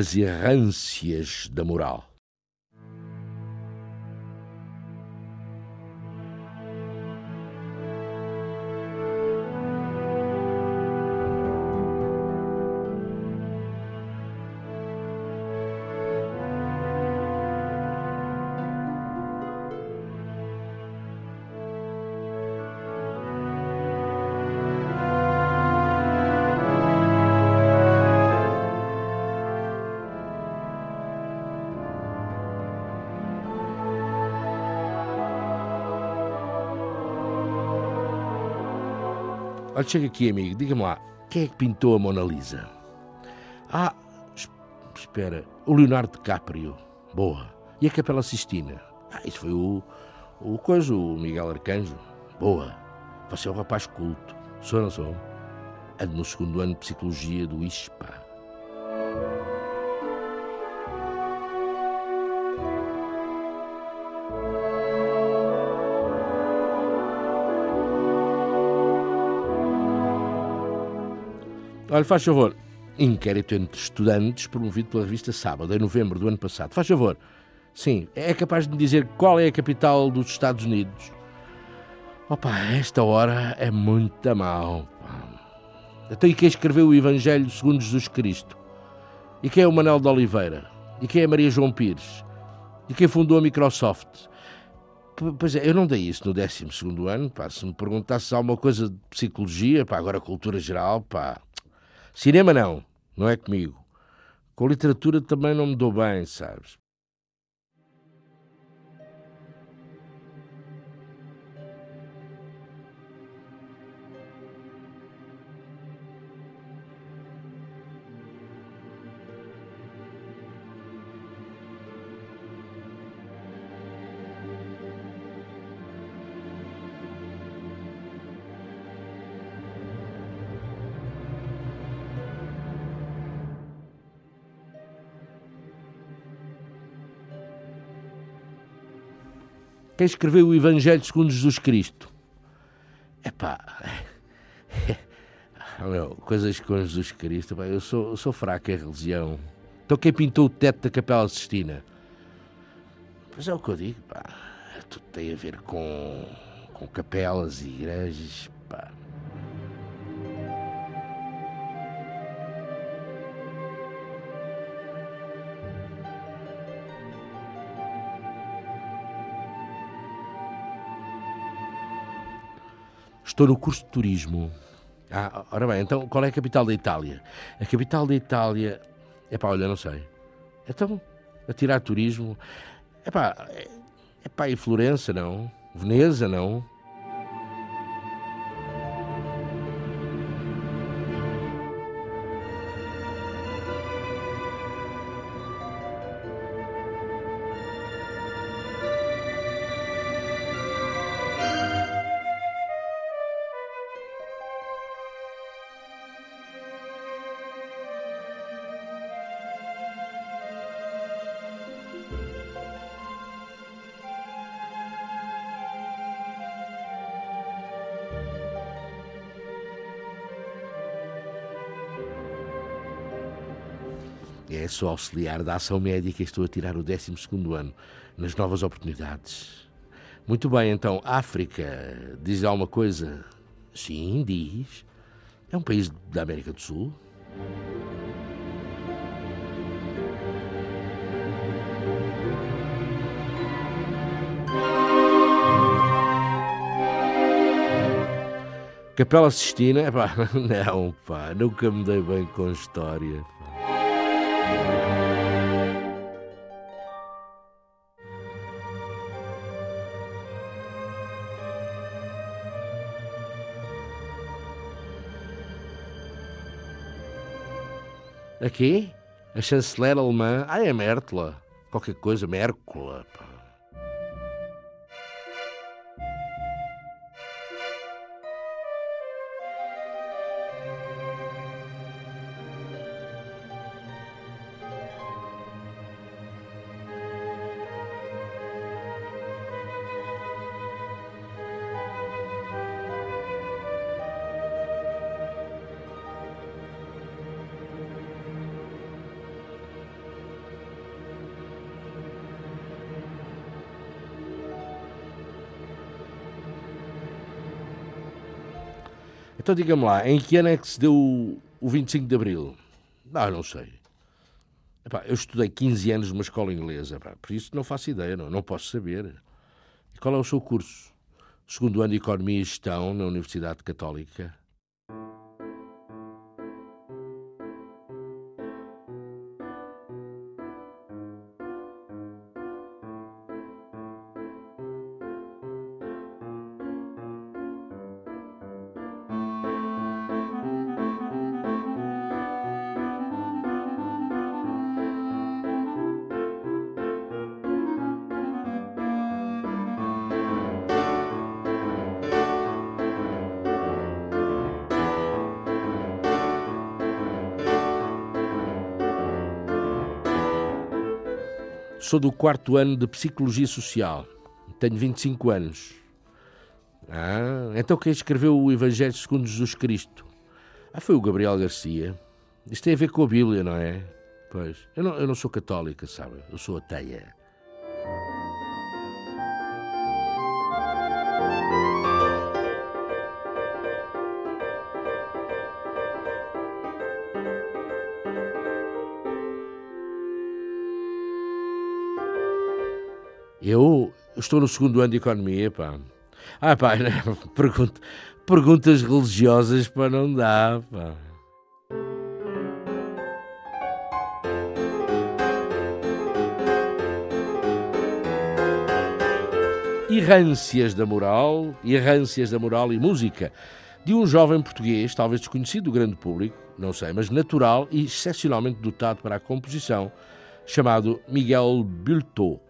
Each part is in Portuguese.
As errâncias da moral. Olha, chega aqui, amigo, diga-me lá, quem é que pintou a Mona Lisa? Ah, es- espera, o Leonardo DiCaprio. Boa. E a Capela Sistina? Ah, isso foi o, o coisa, o Miguel Arcanjo. Boa. Você é um rapaz culto. Sou ou não sou? Ando no segundo ano de Psicologia do ISPA. Olha, faz favor. Inquérito entre estudantes promovido pela revista Sábado, em novembro do ano passado. Faz favor. Sim, é capaz de me dizer qual é a capital dos Estados Unidos? Opa, esta hora é muito mal. pá. Então, e quem escreveu o Evangelho segundo Jesus Cristo? E quem é o Manuel de Oliveira? E quem é Maria João Pires? E quem fundou a Microsoft? Pois é, eu não dei isso no 12 ano, pá. Se me perguntasse alguma coisa de psicologia, pá, agora cultura geral, pá. Cinema não, não é comigo. Com literatura também não me dou bem, sabes? Quem escreveu o Evangelho segundo Jesus Cristo? Epá. Meu, coisas com Jesus Cristo, pá, eu sou, eu sou fraco em religião. Então quem pintou o teto da Capela Sistina? Pois é o que eu digo, pá. Tudo tem a ver com, com capelas e igrejas, pá. Estou no curso de turismo. Ah, ora bem, então qual é a capital da Itália? A capital da Itália. É pá, olha, não sei. Então, a tirar turismo. É pá, é pá, e Florença, não? Veneza, não? Sou auxiliar da ação médica e estou a tirar o 12 ano nas novas oportunidades. Muito bem, então, África, diz alguma coisa? Sim, diz. É um país da América do Sul? Capela Sistina, epá, não, pá, nunca me dei bem com história. A quê? A chanceler alemã? Ah, é Mertla. Qualquer coisa, Mércula. Pá. Então diga-me lá, em que ano é que se deu o 25 de Abril? Ah, não sei. Epá, eu estudei 15 anos numa escola inglesa, epá, por isso não faço ideia, não, não posso saber. E qual é o seu curso? Segundo ano de Economia e Gestão na Universidade Católica. Sou do quarto ano de Psicologia Social. Tenho 25 anos. Ah, então quem escreveu o Evangelho segundo Jesus Cristo? Ah, foi o Gabriel Garcia. Isto tem a ver com a Bíblia, não é? Pois. Eu não, eu não sou católica, sabe? Eu sou ateia. Eu estou no segundo ano de Economia, pá. Ah, pá, né? Pergunta, perguntas religiosas, pá, não dá, pá. Errâncias da moral, errâncias da moral e música de um jovem português, talvez desconhecido do grande público, não sei, mas natural e excepcionalmente dotado para a composição, chamado Miguel Bultot.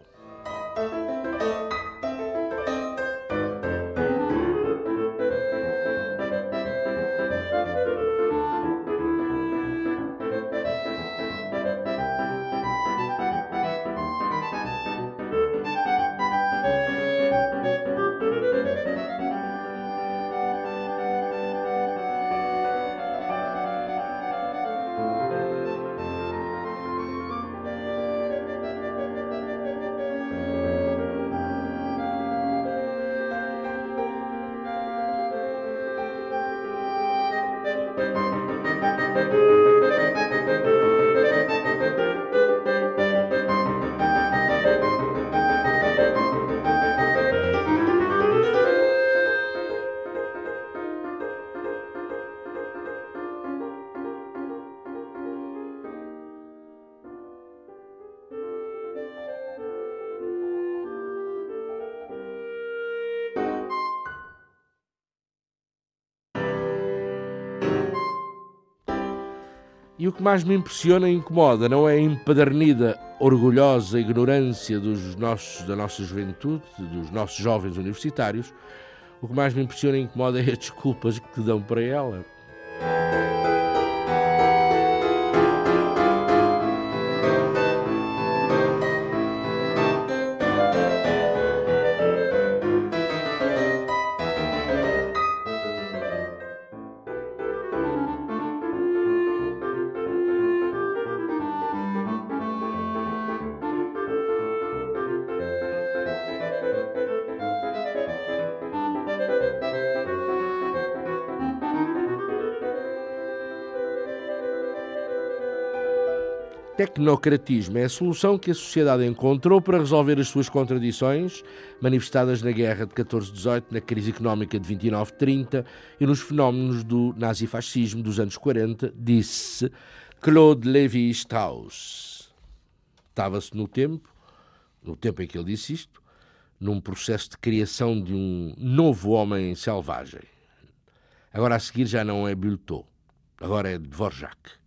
E o que mais me impressiona e incomoda não é a empadernida, orgulhosa ignorância dos nossos, da nossa juventude, dos nossos jovens universitários. O que mais me impressiona e incomoda é as desculpas que dão para ela. Tecnocratismo é a solução que a sociedade encontrou para resolver as suas contradições, manifestadas na guerra de 14-18, na crise económica de 29-30 e nos fenómenos do nazifascismo dos anos 40, disse Claude Lévi-Strauss. Estava-se no tempo, no tempo em que ele disse isto, num processo de criação de um novo homem selvagem. Agora a seguir já não é Bultot, agora é Dvorak.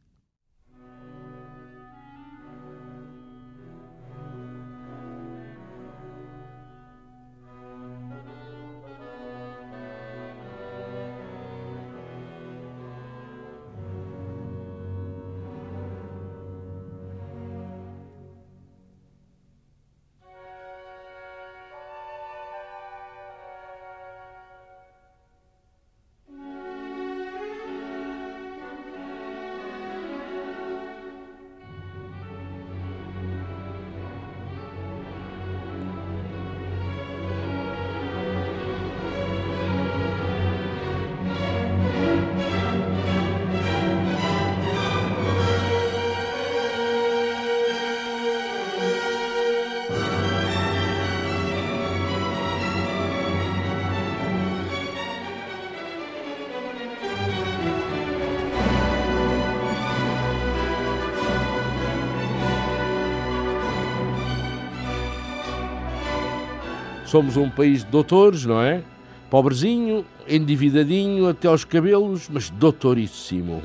Somos um país de doutores, não é? Pobrezinho, endividadinho até aos cabelos, mas doutoríssimo.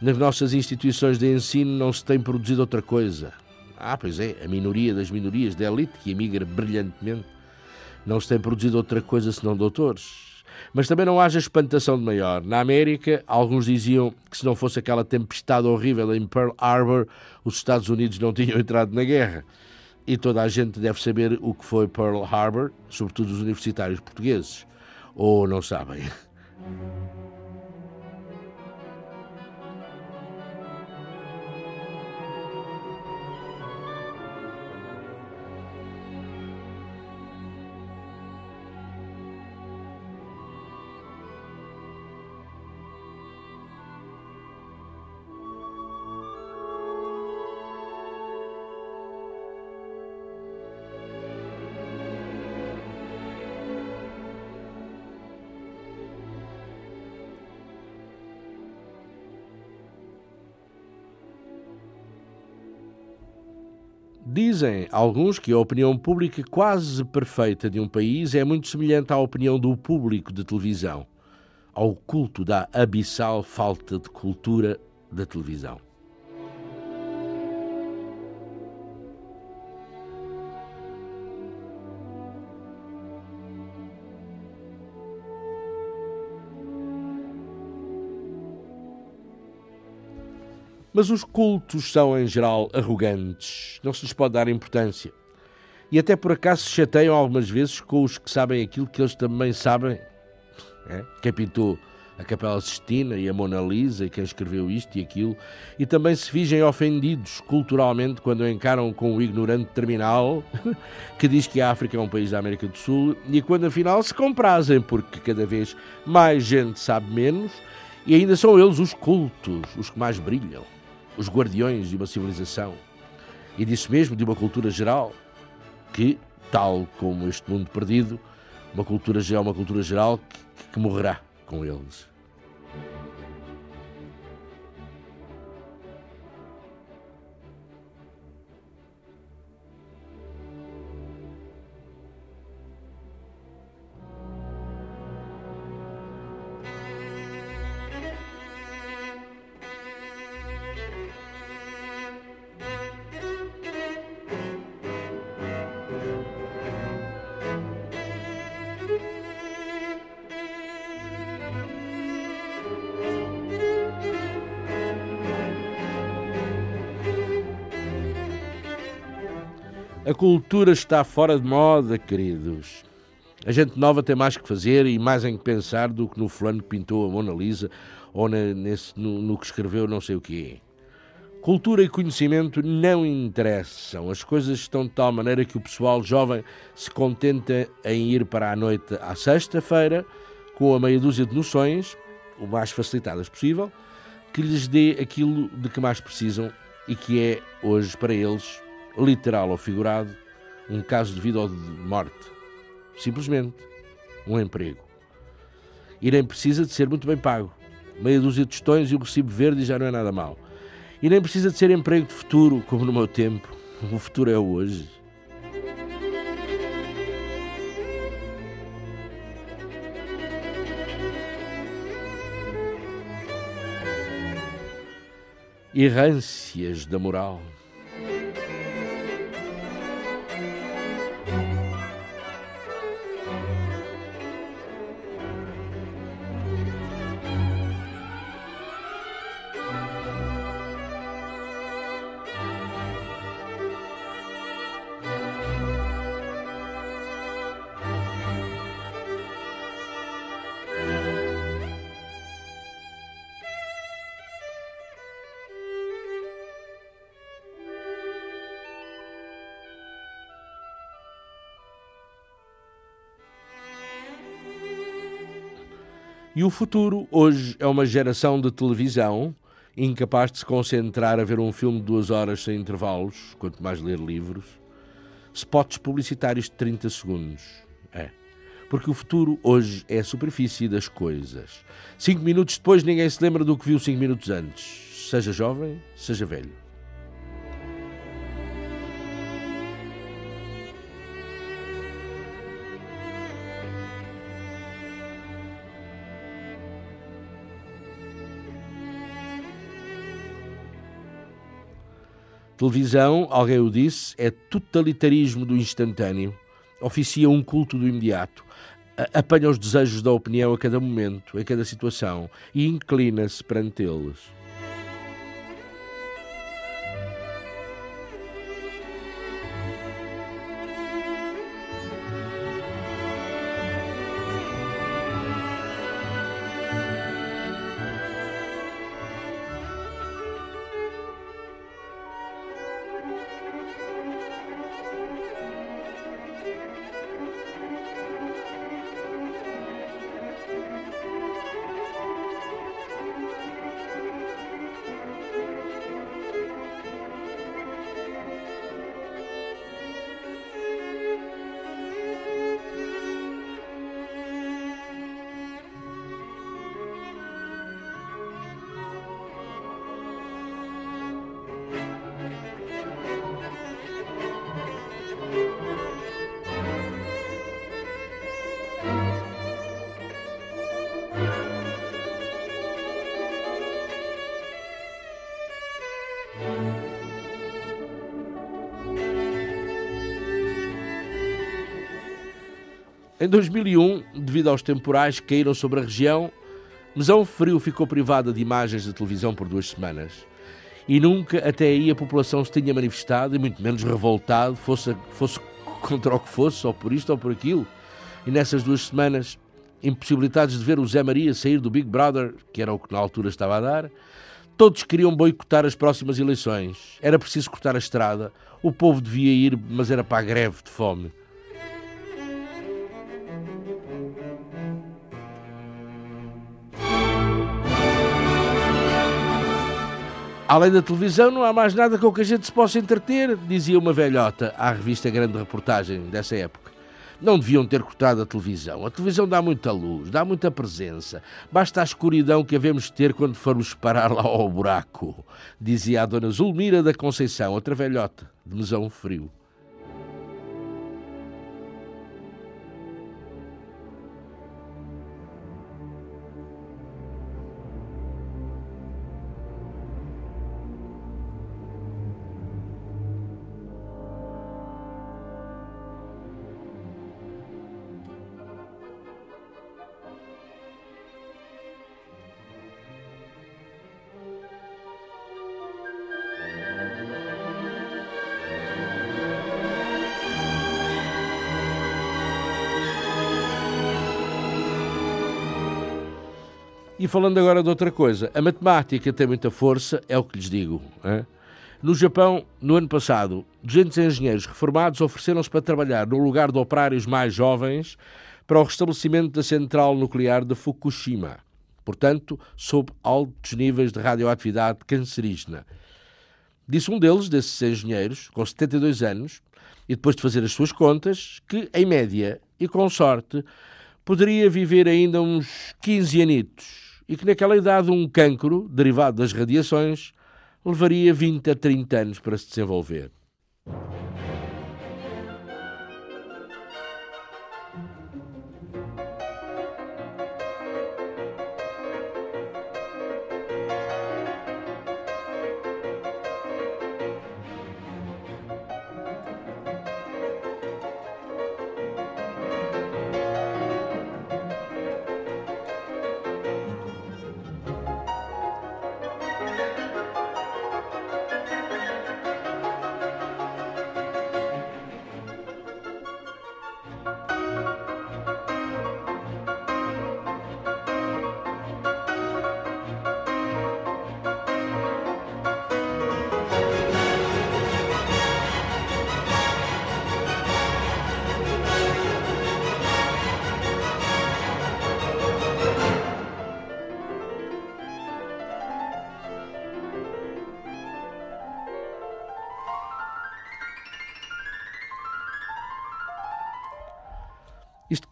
Nas nossas instituições de ensino não se tem produzido outra coisa. Ah, pois é, a minoria das minorias da elite que emigra brilhantemente. Não se tem produzido outra coisa senão doutores. Mas também não haja espantação de maior. Na América, alguns diziam que se não fosse aquela tempestade horrível em Pearl Harbor, os Estados Unidos não tinham entrado na guerra. E toda a gente deve saber o que foi Pearl Harbor, sobretudo os universitários portugueses. Ou não sabem? Dizem alguns que a opinião pública quase perfeita de um país é muito semelhante à opinião do público de televisão, ao culto da abissal falta de cultura da televisão. Mas os cultos são, em geral, arrogantes, não se lhes pode dar importância. E até por acaso se chateiam algumas vezes com os que sabem aquilo que eles também sabem. É? Quem pintou a Capela Sistina e a Mona Lisa, e quem escreveu isto e aquilo, e também se fingem ofendidos culturalmente quando encaram com o ignorante terminal que diz que a África é um país da América do Sul, e quando afinal se comprazem porque cada vez mais gente sabe menos, e ainda são eles os cultos, os que mais brilham os guardiões de uma civilização e disso mesmo de uma cultura geral que, tal como este mundo perdido, uma cultura geral, uma cultura geral que, que morrerá com eles. Cultura está fora de moda, queridos. A gente nova tem mais que fazer e mais em que pensar do que no fulano que pintou a Mona Lisa ou nesse, no, no que escreveu não sei o quê. Cultura e conhecimento não interessam. As coisas estão de tal maneira que o pessoal jovem se contenta em ir para a noite à sexta-feira com a meia dúzia de noções, o mais facilitadas possível, que lhes dê aquilo de que mais precisam e que é, hoje, para eles, literal ou figurado, um caso de vida ou de morte. Simplesmente um emprego. E nem precisa de ser muito bem pago. Meia dúzia de tostões e o recibo verde já não é nada mal. E nem precisa de ser emprego de futuro, como no meu tempo. O futuro é hoje. Errâncias da moral. E o futuro, hoje, é uma geração de televisão incapaz de se concentrar a ver um filme de duas horas sem intervalos, quanto mais ler livros. Spots publicitários de 30 segundos. É. Porque o futuro hoje é a superfície das coisas. Cinco minutos depois ninguém se lembra do que viu cinco minutos antes. Seja jovem, seja velho. Televisão, alguém o disse, é totalitarismo do instantâneo, oficia um culto do imediato, apanha os desejos da opinião a cada momento, a cada situação e inclina-se perante eles. 2001, devido aos temporais que caíram sobre a região, Mesão Frio ficou privada de imagens de televisão por duas semanas. E nunca até aí a população se tinha manifestado, e muito menos revoltado, fosse, fosse contra o que fosse, ou por isto ou por aquilo. E nessas duas semanas, impossibilitados de ver o Zé Maria sair do Big Brother, que era o que na altura estava a dar, todos queriam boicotar as próximas eleições. Era preciso cortar a estrada, o povo devia ir, mas era para a greve de fome. Além da televisão, não há mais nada com que a gente se possa entreter, dizia uma velhota à revista Grande Reportagem dessa época. Não deviam ter cortado a televisão. A televisão dá muita luz, dá muita presença. Basta a escuridão que havemos de ter quando formos parar lá ao buraco, dizia a dona Zulmira da Conceição, outra velhota, de mesão frio. Falando agora de outra coisa, a matemática tem muita força, é o que lhes digo. No Japão, no ano passado, 200 engenheiros reformados ofereceram-se para trabalhar no lugar de operários mais jovens para o restabelecimento da central nuclear de Fukushima, portanto, sob altos níveis de radioatividade cancerígena. Disse um deles, desses engenheiros, com 72 anos, e depois de fazer as suas contas, que, em média e com sorte, poderia viver ainda uns 15 anitos e que naquela idade um cancro, derivado das radiações, levaria 20 a 30 anos para se desenvolver.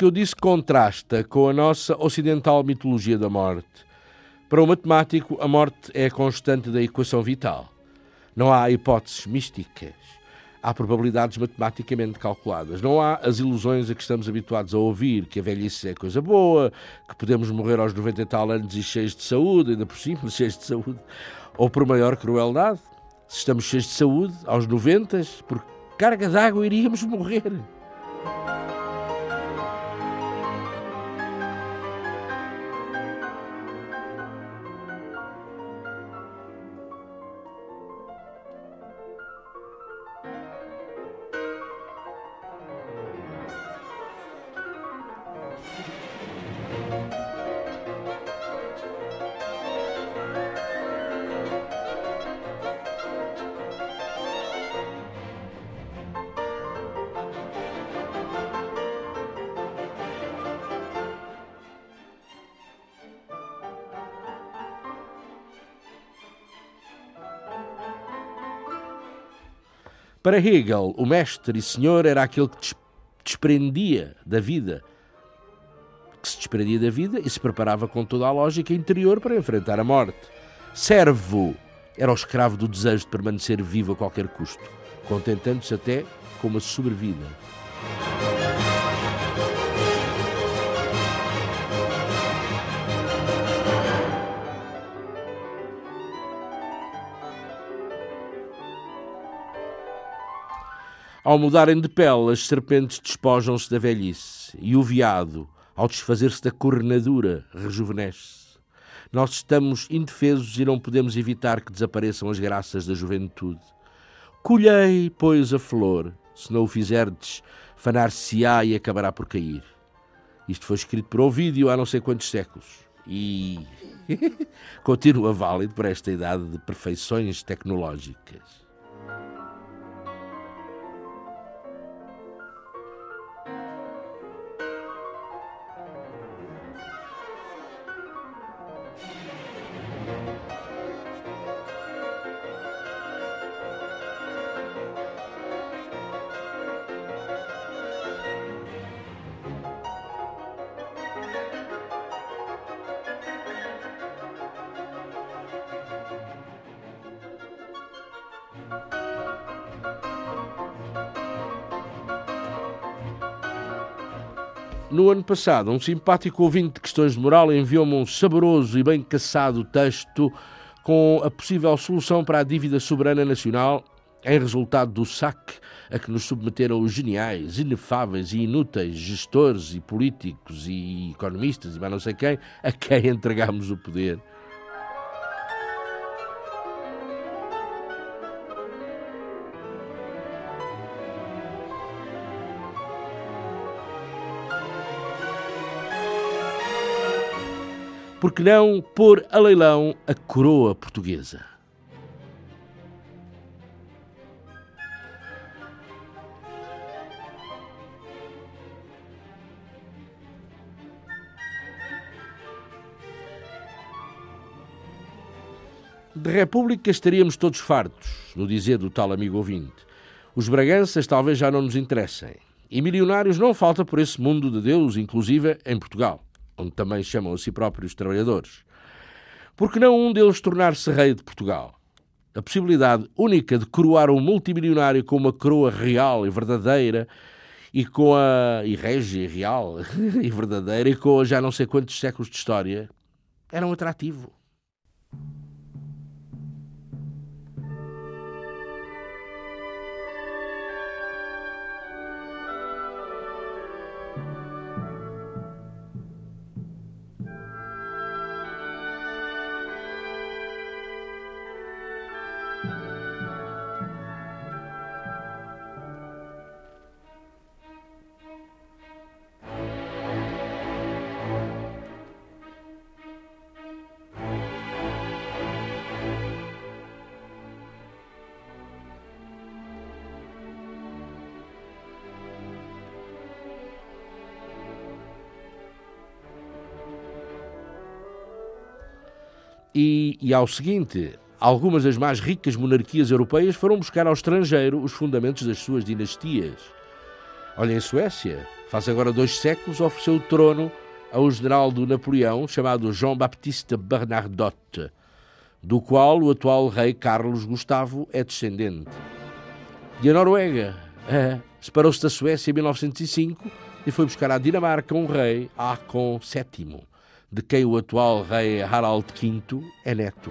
Que eu disse contrasta com a nossa ocidental mitologia da morte. Para o matemático, a morte é a constante da equação vital. Não há hipóteses místicas. Há probabilidades matematicamente calculadas. Não há as ilusões a que estamos habituados a ouvir, que a velhice é coisa boa, que podemos morrer aos 90 e tal anos e cheios de saúde, ainda por cima, cheios de saúde, ou por maior crueldade. Se estamos cheios de saúde, aos 90, por carga d'água iríamos morrer. Para Hegel, o mestre e senhor era aquele que desprendia da vida, que se desprendia da vida e se preparava com toda a lógica interior para enfrentar a morte. Servo era o escravo do desejo de permanecer vivo a qualquer custo, contentando-se até com uma sobrevida. Ao mudarem de pele, as serpentes despojam-se da velhice e o veado, ao desfazer-se da cornadura, rejuvenesce. Nós estamos indefesos e não podemos evitar que desapareçam as graças da juventude. Colhei, pois, a flor, se não o fizerdes, fanar-se-á e acabará por cair. Isto foi escrito por Ovídio há não sei quantos séculos e continua válido para esta idade de perfeições tecnológicas. No ano passado, um simpático ouvinte de questões de moral enviou-me um saboroso e bem caçado texto com a possível solução para a dívida soberana nacional em resultado do saque a que nos submeteram os geniais, inefáveis e inúteis gestores e políticos e economistas e mais não sei quem, a quem entregámos o poder. Porque não pôr a leilão a coroa portuguesa? De República estaríamos todos fartos, no dizer do tal amigo ouvinte. Os Braganças talvez já não nos interessem. E milionários não falta por esse mundo de Deus, inclusive em Portugal onde também chamam a si próprios trabalhadores. Por que não um deles tornar-se rei de Portugal? A possibilidade única de coroar um multimilionário com uma coroa real e verdadeira e com a. e régia, real e verdadeira e com já não sei quantos séculos de história era um atrativo. E, e ao seguinte, algumas das mais ricas monarquias europeias foram buscar ao estrangeiro os fundamentos das suas dinastias. Olha, em Suécia, faz agora dois séculos, ofereceu o trono a um general do Napoleão chamado Jean-Baptiste Bernadotte, do qual o atual rei Carlos Gustavo é descendente. E a Noruega é, separou-se da Suécia em 1905 e foi buscar à Dinamarca um rei, Hakon VII de quem o atual rei Harald V é neto.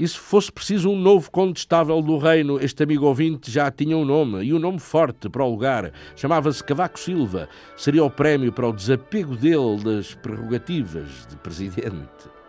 E se fosse preciso um novo condestável do reino, este amigo ouvinte já tinha um nome, e um nome forte para o lugar. Chamava-se Cavaco Silva. Seria o prémio para o desapego dele das prerrogativas de presidente.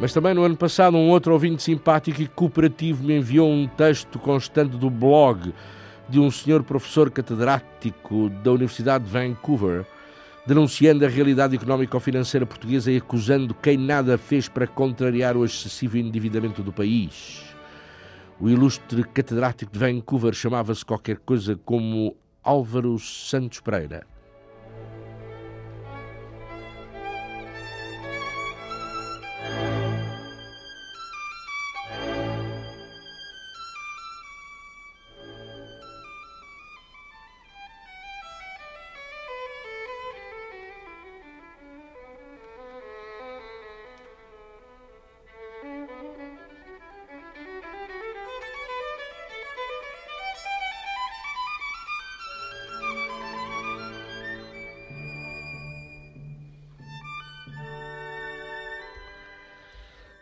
Mas também no ano passado, um outro ouvinte simpático e cooperativo me enviou um texto constante do blog de um senhor professor catedrático da Universidade de Vancouver, denunciando a realidade económico-financeira portuguesa e acusando quem nada fez para contrariar o excessivo endividamento do país. O ilustre catedrático de Vancouver chamava-se qualquer coisa como Álvaro Santos Pereira.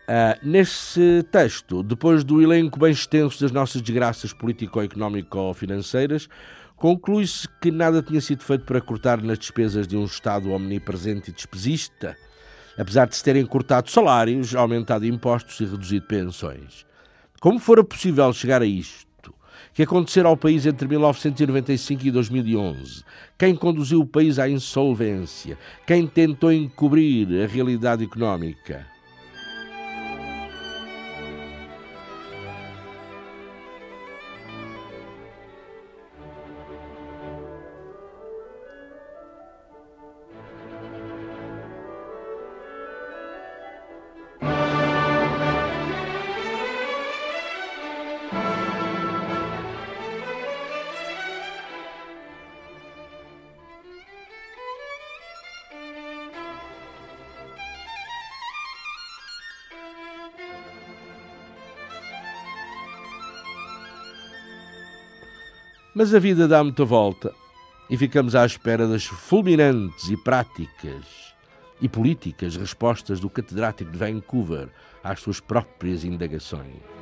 Uh, nesse texto, depois do elenco bem extenso das nossas desgraças político-económico-financeiras, conclui-se que nada tinha sido feito para cortar nas despesas de um Estado omnipresente e despesista, apesar de se terem cortado salários, aumentado impostos e reduzido pensões. Como fora possível chegar a isto? Que acontecera ao país entre 1995 e 2011? Quem conduziu o país à insolvência? Quem tentou encobrir a realidade económica? Mas a vida dá muita volta e ficamos à espera das fulminantes e práticas e políticas respostas do catedrático de Vancouver às suas próprias indagações.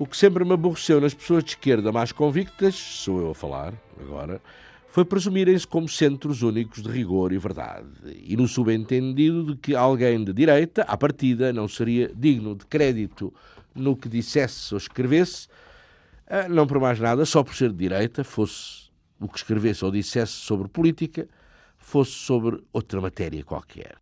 O que sempre me aborreceu nas pessoas de esquerda mais convictas, sou eu a falar agora, foi presumirem-se como centros únicos de rigor e verdade, e no subentendido de que alguém de direita, à partida, não seria digno de crédito no que dissesse ou escrevesse, ah, não por mais nada, só por ser de direita, fosse o que escrevesse ou dissesse sobre política, fosse sobre outra matéria qualquer.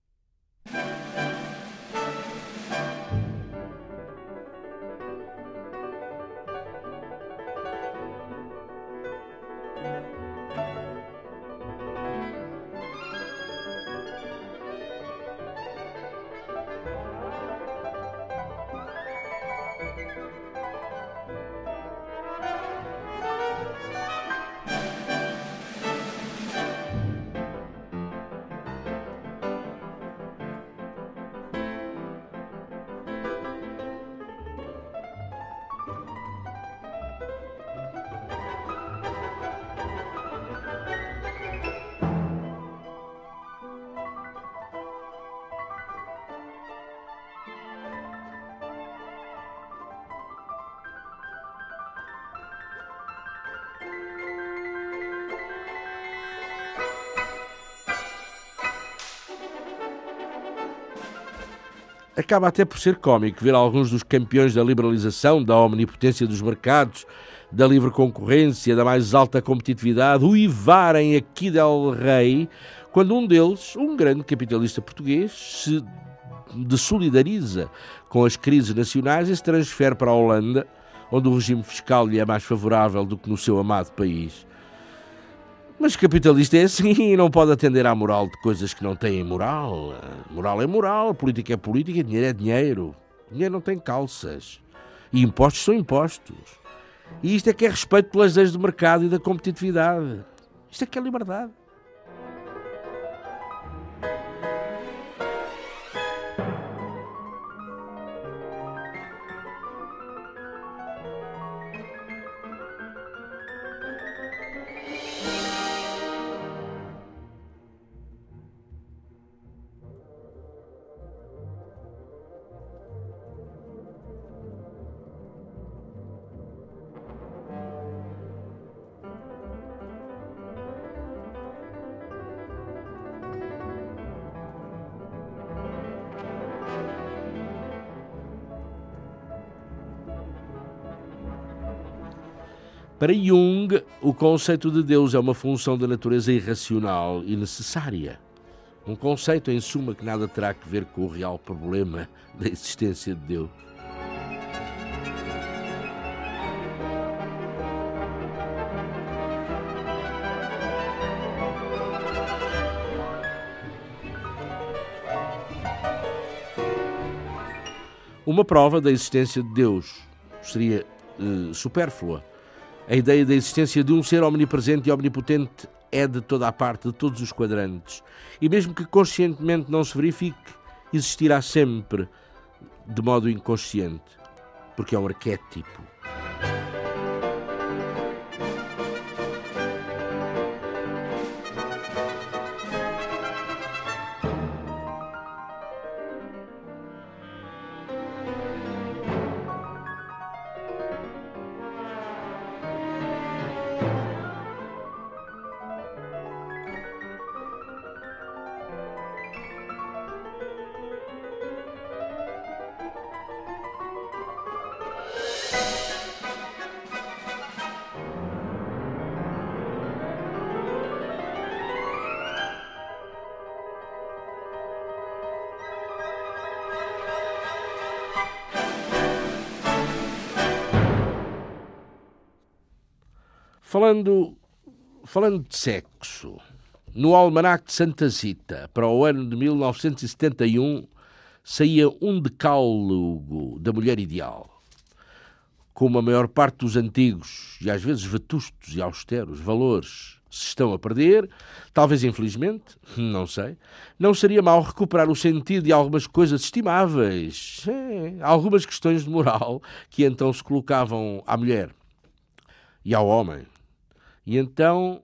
Acaba até por ser cómico ver alguns dos campeões da liberalização, da omnipotência dos mercados, da livre concorrência, da mais alta competitividade, uivarem aqui del rei, quando um deles, um grande capitalista português, se desolidariza com as crises nacionais e se transfere para a Holanda, onde o regime fiscal lhe é mais favorável do que no seu amado país. Mas capitalista é assim e não pode atender à moral de coisas que não têm moral. Moral é moral, política é política, dinheiro é dinheiro. Dinheiro não tem calças. E impostos são impostos. E isto é que é respeito pelas leis do mercado e da competitividade. Isto é que é liberdade. Para Jung, o conceito de Deus é uma função da natureza irracional e necessária. Um conceito, em suma, que nada terá a ver com o real problema da existência de Deus. Uma prova da existência de Deus seria uh, supérflua a ideia da existência de um ser omnipresente e omnipotente é de toda a parte, de todos os quadrantes. E mesmo que conscientemente não se verifique, existirá sempre de modo inconsciente, porque é um arquétipo. Falando, falando de sexo, no Almanac de Santa Zita, para o ano de 1971, saía um decálogo da mulher ideal. Como a maior parte dos antigos e às vezes vetustos e austeros valores se estão a perder, talvez infelizmente, não sei, não seria mal recuperar o sentido de algumas coisas estimáveis, é, algumas questões de moral que então se colocavam à mulher e ao homem e então.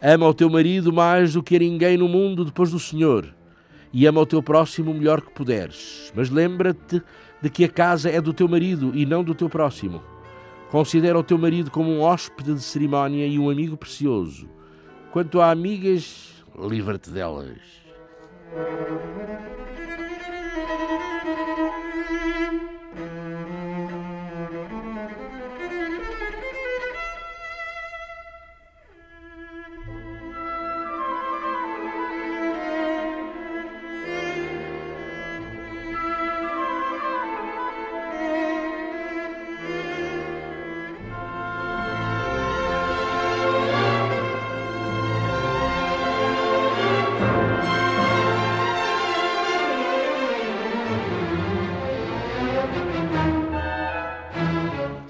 Ama o teu marido mais do que a ninguém no mundo depois do Senhor, e ama o teu próximo o melhor que puderes. Mas lembra-te de que a casa é do teu marido e não do teu próximo. Considera o teu marido como um hóspede de cerimónia e um amigo precioso. Quanto a amigas, livra-te delas.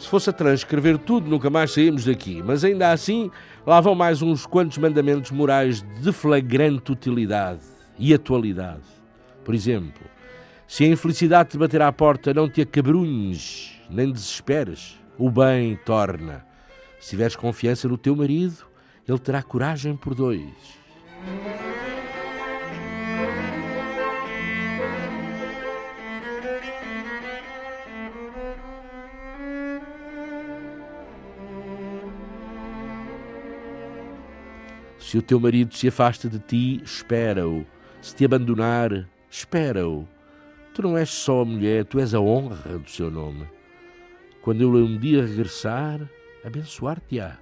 Se fosse a transcrever tudo, nunca mais saímos daqui. Mas ainda assim, lá vão mais uns quantos mandamentos morais de flagrante utilidade e atualidade. Por exemplo, se a infelicidade te bater à porta, não te acabrunhes, nem desesperes. O bem torna. Se tiveres confiança no teu marido, ele terá coragem por dois. Se o teu marido se afasta de ti, espera-o. Se te abandonar, espera-o. Tu não és só a mulher, tu és a honra do seu nome. Quando ele um dia regressar, abençoar-te-á.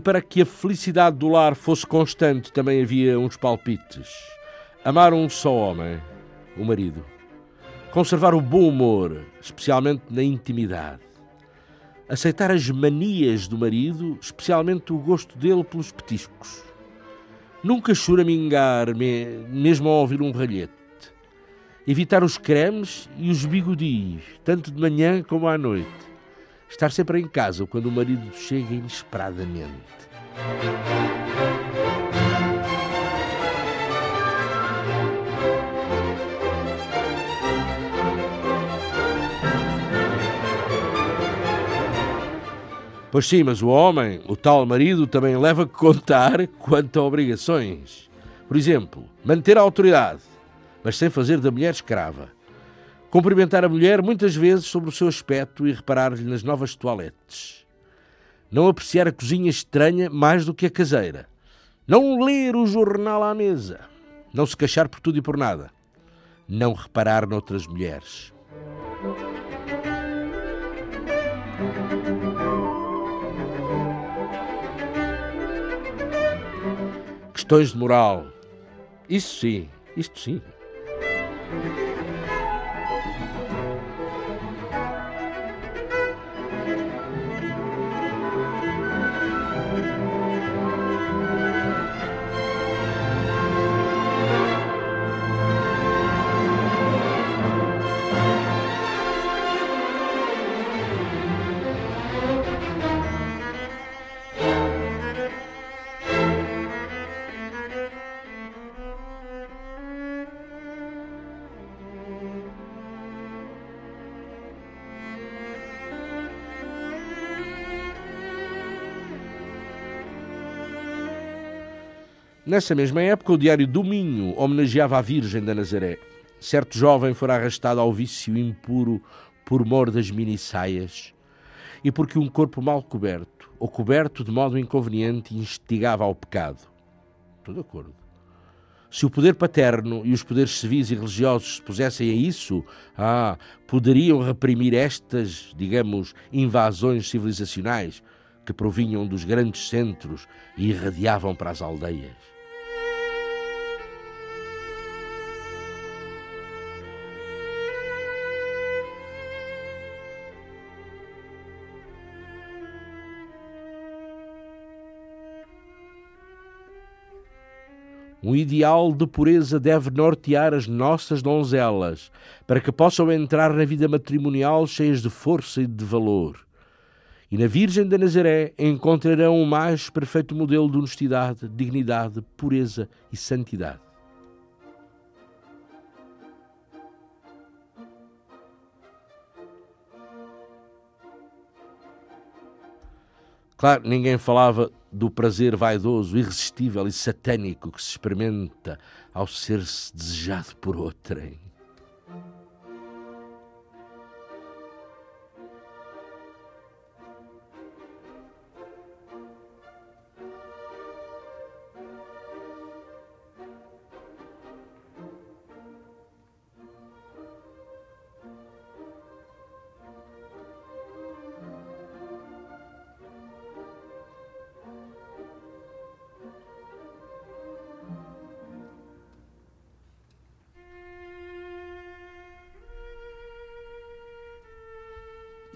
E para que a felicidade do lar fosse constante, também havia uns palpites. Amar um só homem, o marido. Conservar o bom humor, especialmente na intimidade. Aceitar as manias do marido, especialmente o gosto dele pelos petiscos. Nunca choramingar, mesmo ao ouvir um ralhete. Evitar os cremes e os bigodios, tanto de manhã como à noite Estar sempre em casa quando o marido chega inesperadamente. Pois sim, mas o homem, o tal marido, também leva que contar quanto a obrigações. Por exemplo, manter a autoridade, mas sem fazer da mulher escrava Cumprimentar a mulher muitas vezes sobre o seu aspecto e reparar-lhe nas novas toaletes. Não apreciar a cozinha estranha mais do que a caseira. Não ler o jornal à mesa. Não se queixar por tudo e por nada. Não reparar noutras mulheres. Questões de moral. Isso sim, isto sim. Nessa mesma época, o diário do Minho homenageava a Virgem da Nazaré. Certo jovem fora arrastado ao vício impuro por mor das mini-saias e porque um corpo mal coberto, ou coberto de modo inconveniente, instigava ao pecado. Estou de acordo. Se o poder paterno e os poderes civis e religiosos se pusessem a isso, ah, poderiam reprimir estas, digamos, invasões civilizacionais que provinham dos grandes centros e irradiavam para as aldeias. Um ideal de pureza deve nortear as nossas donzelas, para que possam entrar na vida matrimonial cheias de força e de valor. E na Virgem da Nazaré encontrarão o mais perfeito modelo de honestidade, dignidade, pureza e santidade. Claro, ninguém falava do prazer vaidoso, irresistível e satânico que se experimenta ao ser-se desejado por outrem.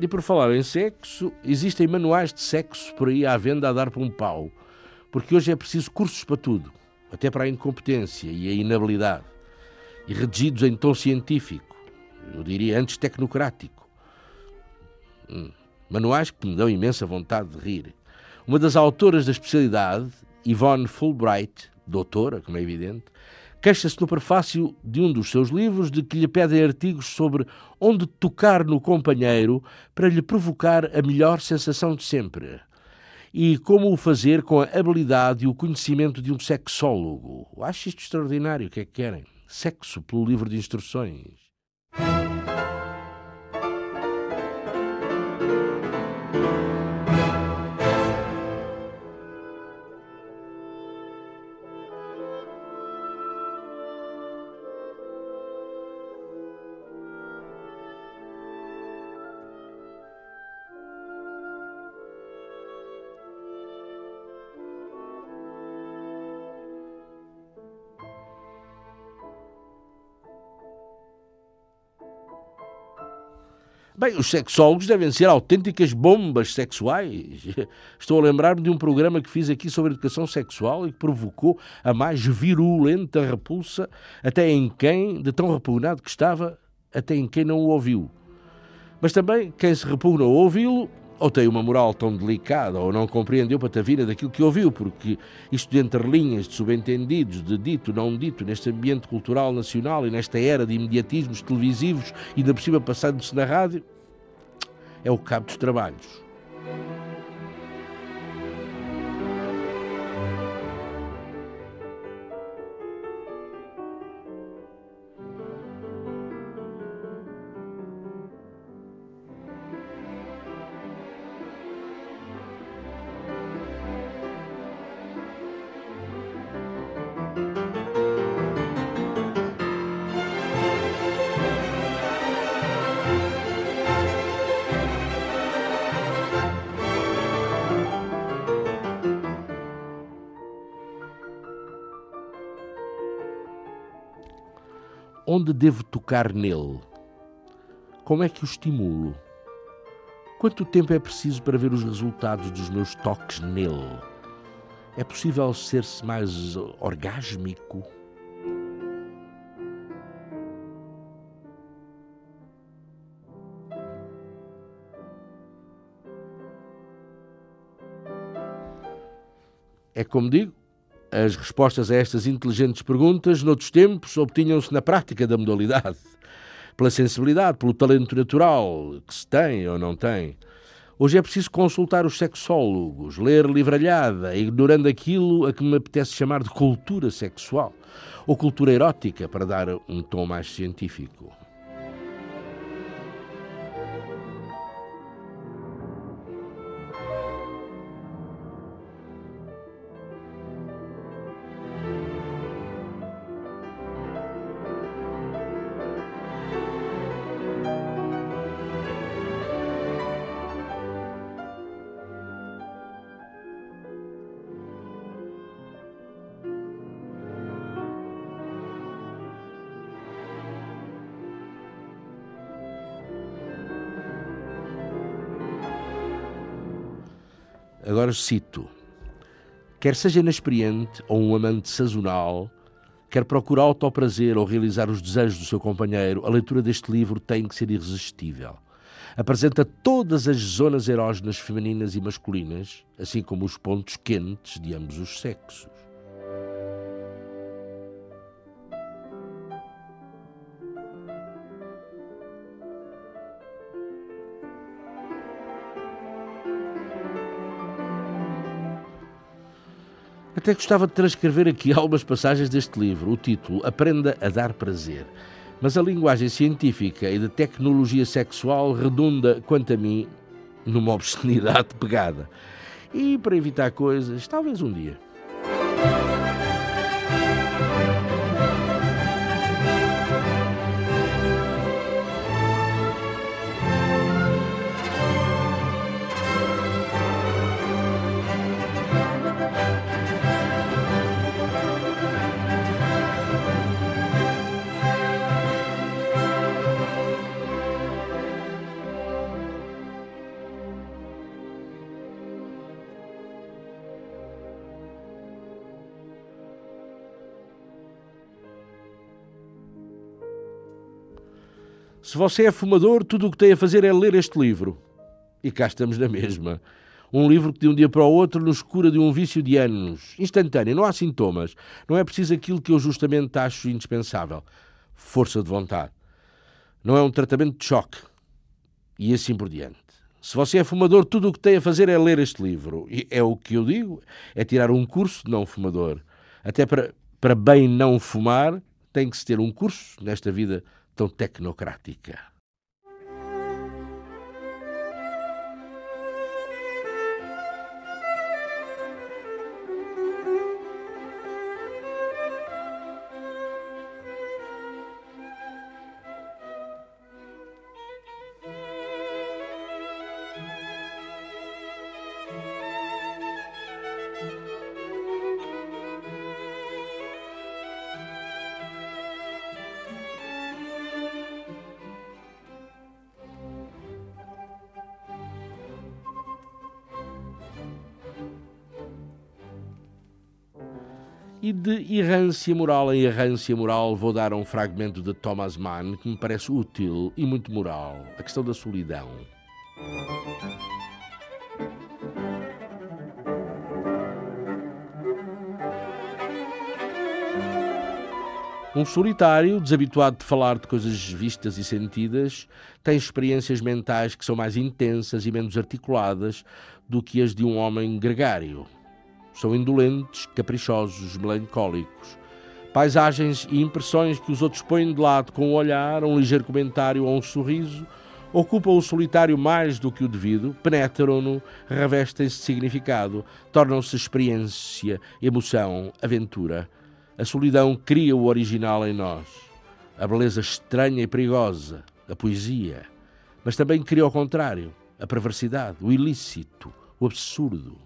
E por falar em sexo, existem manuais de sexo por aí à venda a dar por um pau, porque hoje é preciso cursos para tudo, até para a incompetência e a inabilidade, e redigidos em tom científico, eu diria antes tecnocrático. Hum, manuais que me dão imensa vontade de rir. Uma das autoras da especialidade, Yvonne Fulbright, doutora, como é evidente, queixa-se no prefácio de um dos seus livros de que lhe pedem artigos sobre onde tocar no companheiro para lhe provocar a melhor sensação de sempre e como o fazer com a habilidade e o conhecimento de um sexólogo. Acho isto extraordinário. O que é que querem? Sexo pelo livro de instruções. Bem, os sexólogos devem ser autênticas bombas sexuais. Estou a lembrar-me de um programa que fiz aqui sobre educação sexual e que provocou a mais virulenta repulsa até em quem, de tão repugnado que estava, até em quem não o ouviu. Mas também quem se repugna a ouvi-lo ou tem uma moral tão delicada, ou não compreendeu patavina daquilo que ouviu, porque isto entre linhas, de subentendidos, de dito, não dito, neste ambiente cultural nacional e nesta era de imediatismos televisivos e ainda por cima passando-se na rádio, é o cabo dos trabalhos. Onde devo tocar nele? Como é que o estimulo? Quanto tempo é preciso para ver os resultados dos meus toques nele? É possível ser-se mais orgásmico? É como digo, as respostas a estas inteligentes perguntas, noutros tempos, obtinham-se na prática da modalidade, pela sensibilidade, pelo talento natural que se tem ou não tem. Hoje é preciso consultar os sexólogos, ler livralhada, ignorando aquilo a que me apetece chamar de cultura sexual, ou cultura erótica, para dar um tom mais científico. Cito: quer seja inexperiente ou um amante sazonal, quer procure autoprazer ou realizar os desejos do seu companheiro, a leitura deste livro tem que ser irresistível. Apresenta todas as zonas erógenas femininas e masculinas, assim como os pontos quentes de ambos os sexos. Até gostava de transcrever aqui algumas passagens deste livro. O título Aprenda a Dar Prazer. Mas a linguagem científica e de tecnologia sexual redunda, quanto a mim, numa obscenidade pegada. E para evitar coisas, talvez um dia. Se você é fumador, tudo o que tem a fazer é ler este livro. E cá estamos na mesma. Um livro que de um dia para o outro nos cura de um vício de anos. Instantâneo, não há sintomas. Não é preciso aquilo que eu justamente acho indispensável. Força de vontade. Não é um tratamento de choque. E assim por diante. Se você é fumador, tudo o que tem a fazer é ler este livro. E é o que eu digo, é tirar um curso de não fumador. Até para, para bem não fumar, tem que se ter um curso nesta vida tão tecnocrática. De errância moral em errância moral vou dar um fragmento de Thomas Mann que me parece útil e muito moral: a questão da solidão. Um solitário, desabituado de falar de coisas vistas e sentidas, tem experiências mentais que são mais intensas e menos articuladas do que as de um homem gregário. São indolentes, caprichosos, melancólicos. Paisagens e impressões que os outros põem de lado com um olhar, um ligeiro comentário ou um sorriso ocupam o solitário mais do que o devido, penetram-no, revestem-se de significado, tornam-se experiência, emoção, aventura. A solidão cria o original em nós, a beleza estranha e perigosa, a poesia, mas também cria o contrário, a perversidade, o ilícito, o absurdo.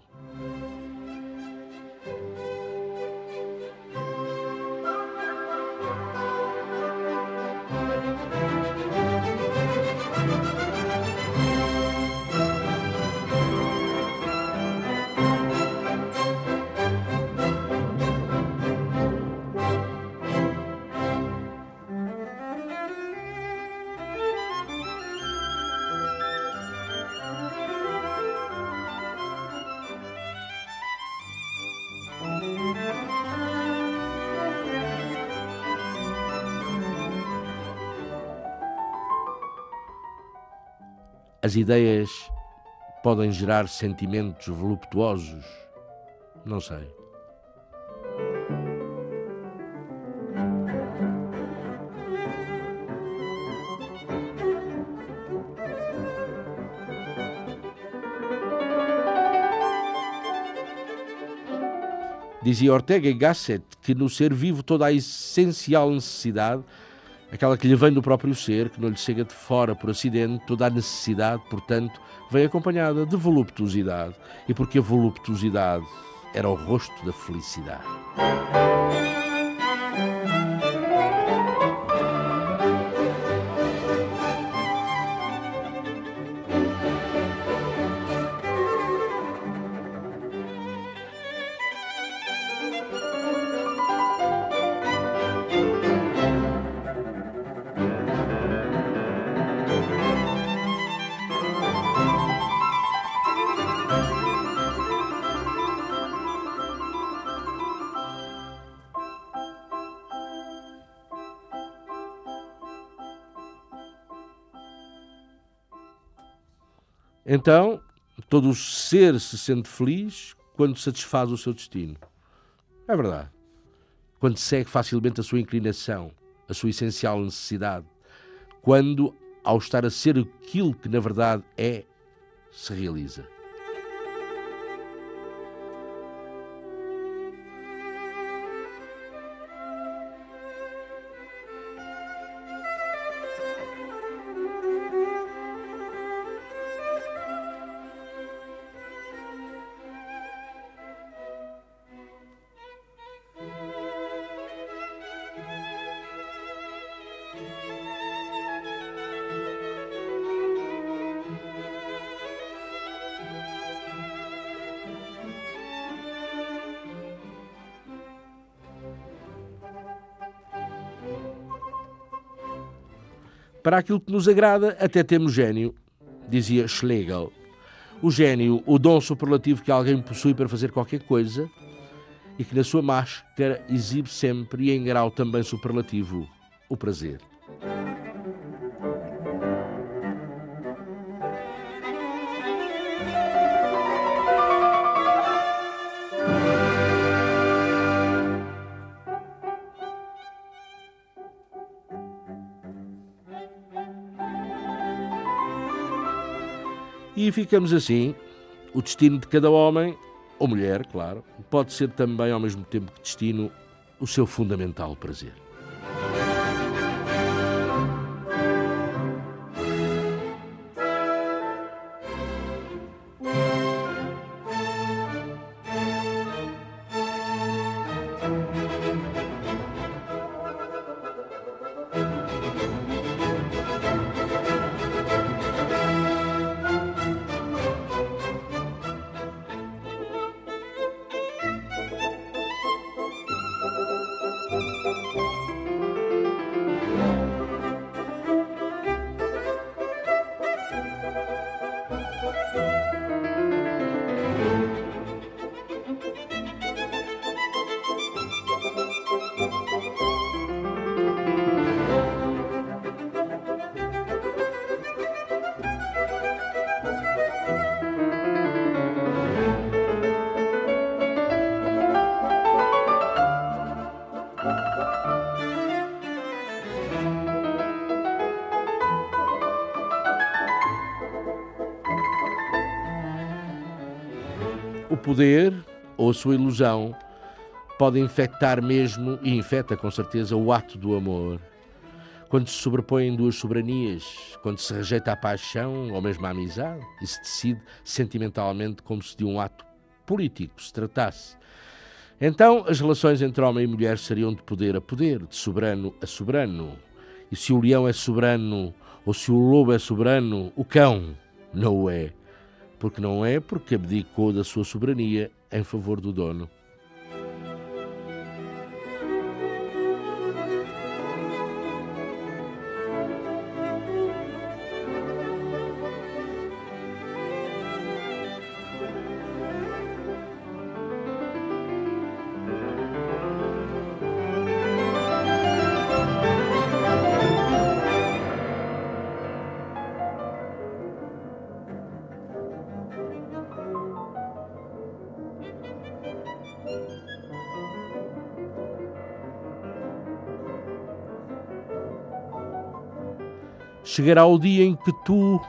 As ideias podem gerar sentimentos voluptuosos? Não sei. Dizia Ortega e Gasset que no ser vivo toda a essencial necessidade aquela que lhe vem do próprio ser, que não lhe chega de fora por acidente, toda a necessidade, portanto, vem acompanhada de voluptuosidade, e porque a voluptuosidade era o rosto da felicidade. Então, todo o ser se sente feliz quando satisfaz o seu destino. É verdade. Quando segue facilmente a sua inclinação, a sua essencial necessidade. Quando, ao estar a ser aquilo que na verdade é, se realiza. Para aquilo que nos agrada, até temos gênio, dizia Schlegel. O gênio, o dom superlativo que alguém possui para fazer qualquer coisa e que na sua máscara exibe sempre e em grau também superlativo o prazer. Ficamos assim. O destino de cada homem, ou mulher, claro, pode ser também, ao mesmo tempo que destino, o seu fundamental prazer. Poder ou a sua ilusão pode infectar mesmo, e infecta com certeza, o ato do amor. Quando se sobrepõem duas soberanias, quando se rejeita a paixão ou mesmo a amizade e se decide sentimentalmente como se de um ato político se tratasse. Então as relações entre homem e mulher seriam de poder a poder, de soberano a soberano. E se o leão é soberano ou se o lobo é soberano, o cão não o é porque não é porque abdicou da sua soberania em favor do dono. Chegará o dia em que tu,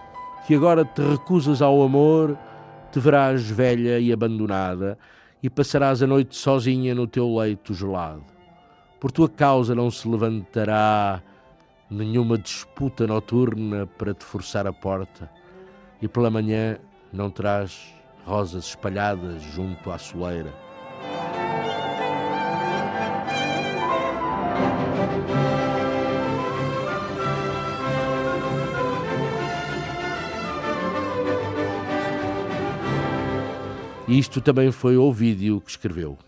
que agora te recusas ao amor, te verás velha e abandonada e passarás a noite sozinha no teu leito gelado. Por tua causa não se levantará nenhuma disputa noturna para te forçar a porta, e pela manhã não terás rosas espalhadas junto à soleira. Isto também foi o vídeo que escreveu.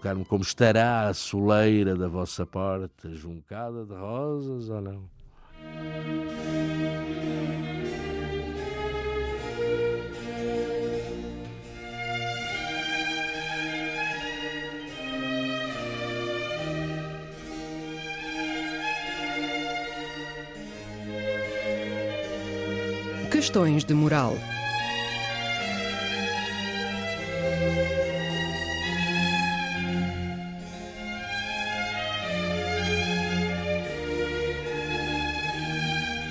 Como estará a soleira da vossa porta, juncada de rosas ou não? Questões de moral.